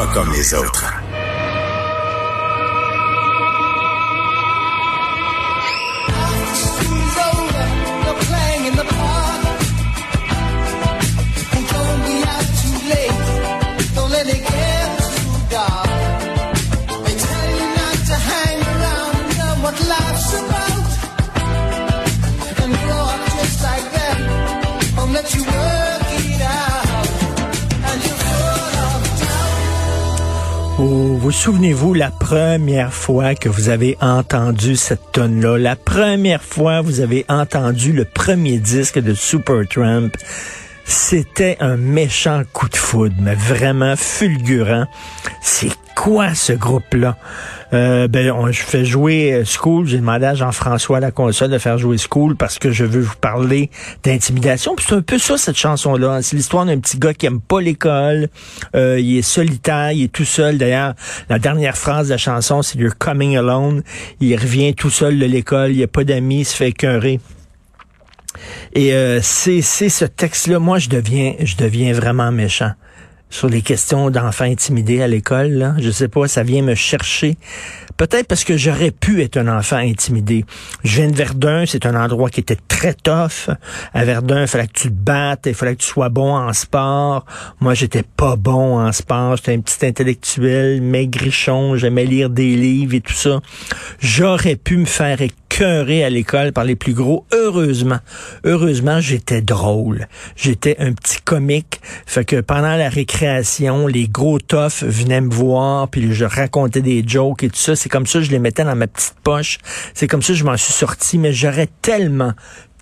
Pas comme les autres. Vous souvenez-vous la première fois que vous avez entendu cette tonne-là? La première fois vous avez entendu le premier disque de Supertramp. C'était un méchant coup de foudre, mais vraiment fulgurant. C'est quoi ce groupe-là? Euh, ben, je fais jouer euh, School. J'ai demandé à Jean-François la console de faire jouer School parce que je veux vous parler d'intimidation. c'est un peu ça, cette chanson-là. C'est l'histoire d'un petit gars qui aime pas l'école. Euh, il est solitaire, il est tout seul. D'ailleurs, la dernière phrase de la chanson, c'est You're coming alone. Il revient tout seul de l'école, il a pas d'amis, il se fait écœurer. Et euh, c'est ce texte-là, moi je deviens je deviens vraiment méchant sur les questions d'enfants intimidés à l'école. Là. Je sais pas, ça vient me chercher. Peut-être parce que j'aurais pu être un enfant intimidé. Je viens de Verdun, c'est un endroit qui était très tough. À Verdun, il fallait que tu te battes, il fallait que tu sois bon en sport. Moi, j'étais pas bon en sport. J'étais un petit intellectuel, maigrichon, j'aimais lire des livres et tout ça. J'aurais pu me faire à l'école par les plus gros. Heureusement, heureusement, j'étais drôle. J'étais un petit comique. Fait que pendant la récréation, les gros toughs venaient me voir, puis je racontais des jokes et tout ça. C'est comme ça que je les mettais dans ma petite poche. C'est comme ça que je m'en suis sorti. Mais j'aurais tellement,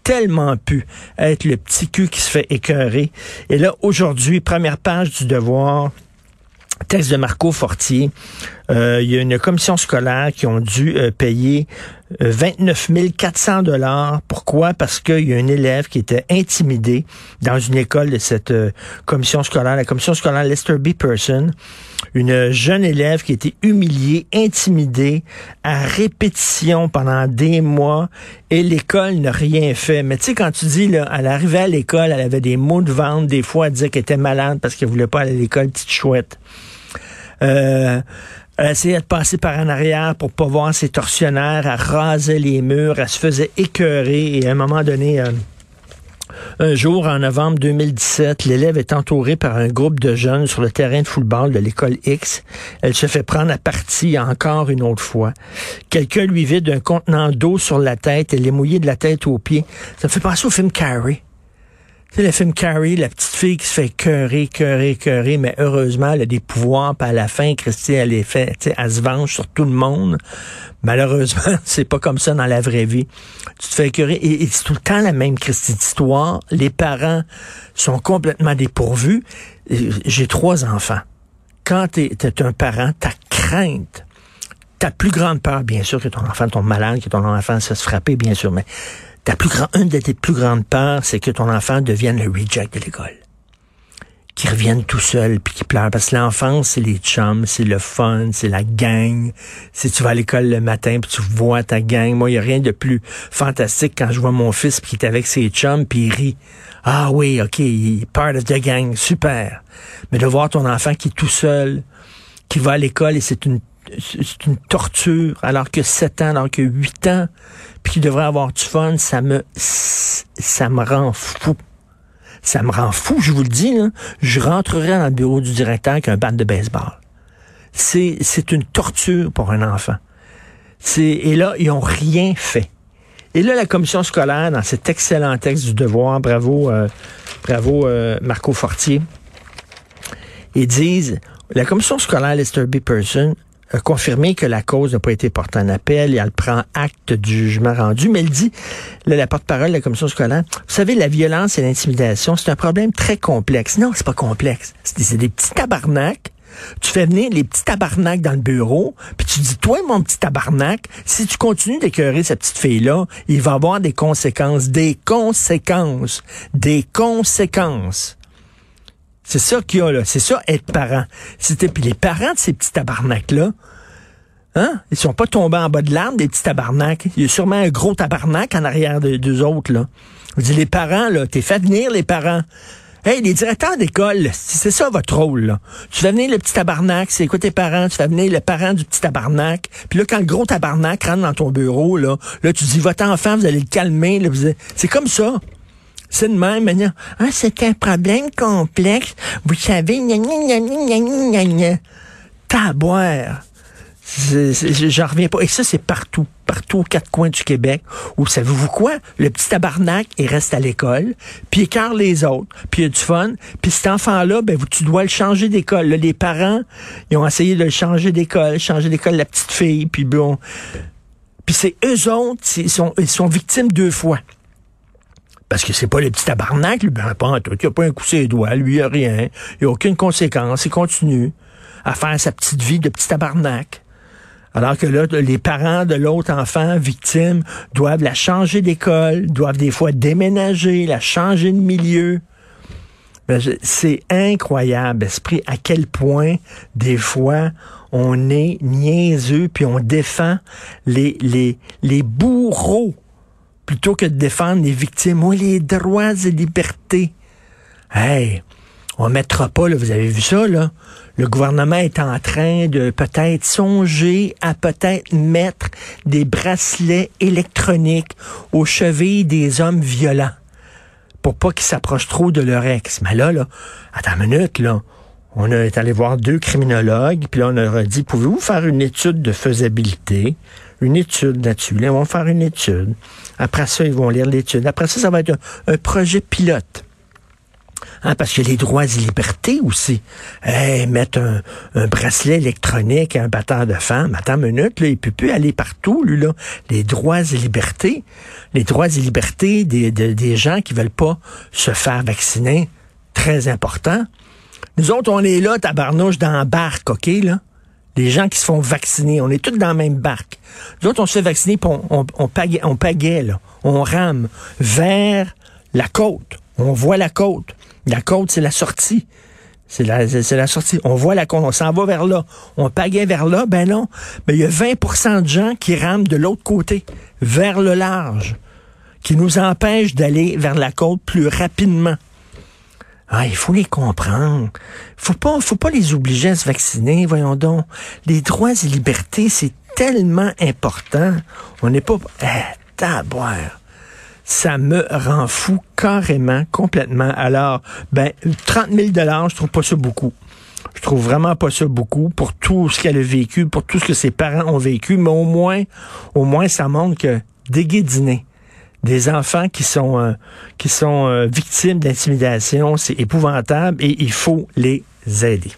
tellement pu être le petit cul qui se fait écœurer. Et là, aujourd'hui, première page du devoir, texte de Marco Fortier. Euh, il y a une commission scolaire qui ont dû euh, payer 29 euh, 400 dollars. Pourquoi? Parce qu'il y a un élève qui était intimidé dans une école de cette commission scolaire, la commission scolaire Lester B. Person. Une jeune élève qui était humiliée, intimidée à répétition pendant des mois et l'école n'a rien fait. Mais tu sais, quand tu dis, là, elle arrivait à l'école, elle avait des maux de ventre, des fois elle disait qu'elle était malade parce qu'elle voulait pas aller à l'école, petite chouette. Euh, elle essayait de passer par en arrière pour pas voir ses tortionnaires, elle rasait les murs, elle se faisait écœurer et à un moment donné, euh, un jour, en novembre 2017, l'élève est entouré par un groupe de jeunes sur le terrain de football de l'école X. Elle se fait prendre à partie encore une autre fois. Quelqu'un lui vide un contenant d'eau sur la tête, elle est mouillée de la tête aux pieds. Ça me fait penser au film Carrie. C'est le film Carrie, la petite fille qui se fait cœurer, cœurer, cœurer, mais heureusement, elle a des pouvoirs, puis à la fin, Christy, elle est fait, elle se venge sur tout le monde. Malheureusement, c'est pas comme ça dans la vraie vie. Tu te fais cœurer, et, c'est tout le temps la même Christy d'histoire. Les parents sont complètement dépourvus. J'ai trois enfants. Quand tu es un parent, ta crainte, ta plus grande peur, bien sûr, que ton enfant tombe malade, que ton enfant se frapper, bien sûr, mais ta plus une de tes plus grandes peurs, c'est que ton enfant devienne le reject de l'école. Qu'il revienne tout seul puis qu'il pleure. Parce que l'enfance, c'est les chums, c'est le fun, c'est la gang. Si tu vas à l'école le matin puis tu vois ta gang. Moi, il n'y a rien de plus fantastique quand je vois mon fils qui est avec ses chums puis il rit. Ah oui, OK, il part the gang, super. Mais de voir ton enfant qui est tout seul, qui va à l'école et c'est une c'est une torture, alors que 7 ans, alors que 8 ans, puis qu'il devrait avoir du fun, ça me, ça me rend fou. Ça me rend fou, je vous le dis, là. Je rentrerai dans le bureau du directeur avec un bat de baseball. C'est, une torture pour un enfant. C'est, et là, ils ont rien fait. Et là, la commission scolaire, dans cet excellent texte du devoir, bravo, euh, bravo euh, Marco Fortier, ils disent, la commission scolaire Lester B. Person confirmé que la cause n'a pas été portée en appel et elle prend acte du jugement rendu. Mais elle dit, la porte-parole de la commission scolaire, vous savez, la violence et l'intimidation, c'est un problème très complexe. Non, c'est pas complexe. C'est des petits tabarnaks Tu fais venir les petits tabarnaks dans le bureau, puis tu dis, toi, mon petit tabarnak, si tu continues d'écœurer cette petite fille-là, il va avoir des conséquences, des conséquences, des conséquences. C'est ça qu'il y a, là. C'est ça, être parent. C'était, puis les parents de ces petits tabarnaks-là, Hein? Ils sont pas tombés en bas de l'arbre, des petits tabarnaks. Il y a sûrement un gros tabarnak en arrière de deux autres, là. Je dis, les parents, là, t'es fait venir les parents. Hey, les directeurs d'école, c'est ça votre rôle, là. Tu fais venir le petit tabarnak, c'est quoi tes parents? Tu fais venir le parent du petit tabarnak. Puis là, quand le gros tabarnak rentre dans ton bureau, là, là tu dis, votre enfant, vous allez le calmer. Là, c'est comme ça. C'est de même, maintenant. Ah, c'est un problème complexe. Vous savez, gna Taboire. J'en reviens pas. Et ça, c'est partout, partout aux quatre coins du Québec. Ou savez-vous quoi? Le petit tabarnak, il reste à l'école, puis il écarte les autres, puis il y a du fun. Puis cet enfant-là, ben, tu dois le changer d'école. Les parents, ils ont essayé de le changer d'école, changer d'école la petite fille, puis bon. Puis c'est eux autres, ils sont, ils sont victimes deux fois. Parce que c'est pas le petit tabarnak, lui, ben, pas Il a pas un coup sur les doigts, lui, il a rien. Il a aucune conséquence. Il continue à faire sa petite vie de petit tabarnak. Alors que là, les parents de l'autre enfant victime doivent la changer d'école, doivent des fois déménager, la changer de milieu. Ben, c'est incroyable, esprit, à quel point des fois on est niaiseux puis on défend les, les, les bourreaux plutôt que de défendre les victimes. ou les droits et libertés. Hey, on mettra pas, là, vous avez vu ça, là? Le gouvernement est en train de peut-être songer à peut-être mettre des bracelets électroniques aux chevilles des hommes violents pour pas qu'ils s'approchent trop de leur ex. Mais là, là, attends une minute, là. On est allé voir deux criminologues, puis là, on leur a dit, pouvez-vous faire une étude de faisabilité? Une étude là-dessus. Là, ils vont faire une étude. Après ça, ils vont lire l'étude. Après ça, ça va être un projet pilote. Hein, parce que les droits et libertés aussi. Hey, mettre un, bracelet électronique à un batteur de femmes. Attends une minute, là, il peut plus aller partout, lui, là. Les droits et libertés. Les droits et libertés des, des gens qui veulent pas se faire vacciner. Très important. Nous autres, on est là, tabarnouche, dans la barque, OK, là? Les gens qui se font vacciner, on est tous dans la même barque. Nous autres, on se fait vacciner, on, on, on, on pagaie, là. On rame vers la côte. On voit la côte. La côte, c'est la sortie. C'est la, la sortie. On voit la côte, on s'en va vers là. On pagaie vers là, ben non. Mais il y a 20% de gens qui rament de l'autre côté, vers le large, qui nous empêchent d'aller vers la côte plus rapidement. Ah, il faut les comprendre. Faut pas, faut pas les obliger à se vacciner, voyons donc. Les droits et libertés, c'est tellement important. On n'est pas, eh, taboire ça me rend fou carrément, complètement. Alors, ben, 30 000 dollars, je trouve pas ça beaucoup. Je trouve vraiment pas ça beaucoup pour tout ce qu'elle a vécu, pour tout ce que ses parents ont vécu, mais au moins, au moins, ça montre que déguédiner des enfants qui sont euh, qui sont euh, victimes d'intimidation, c'est épouvantable et il faut les aider.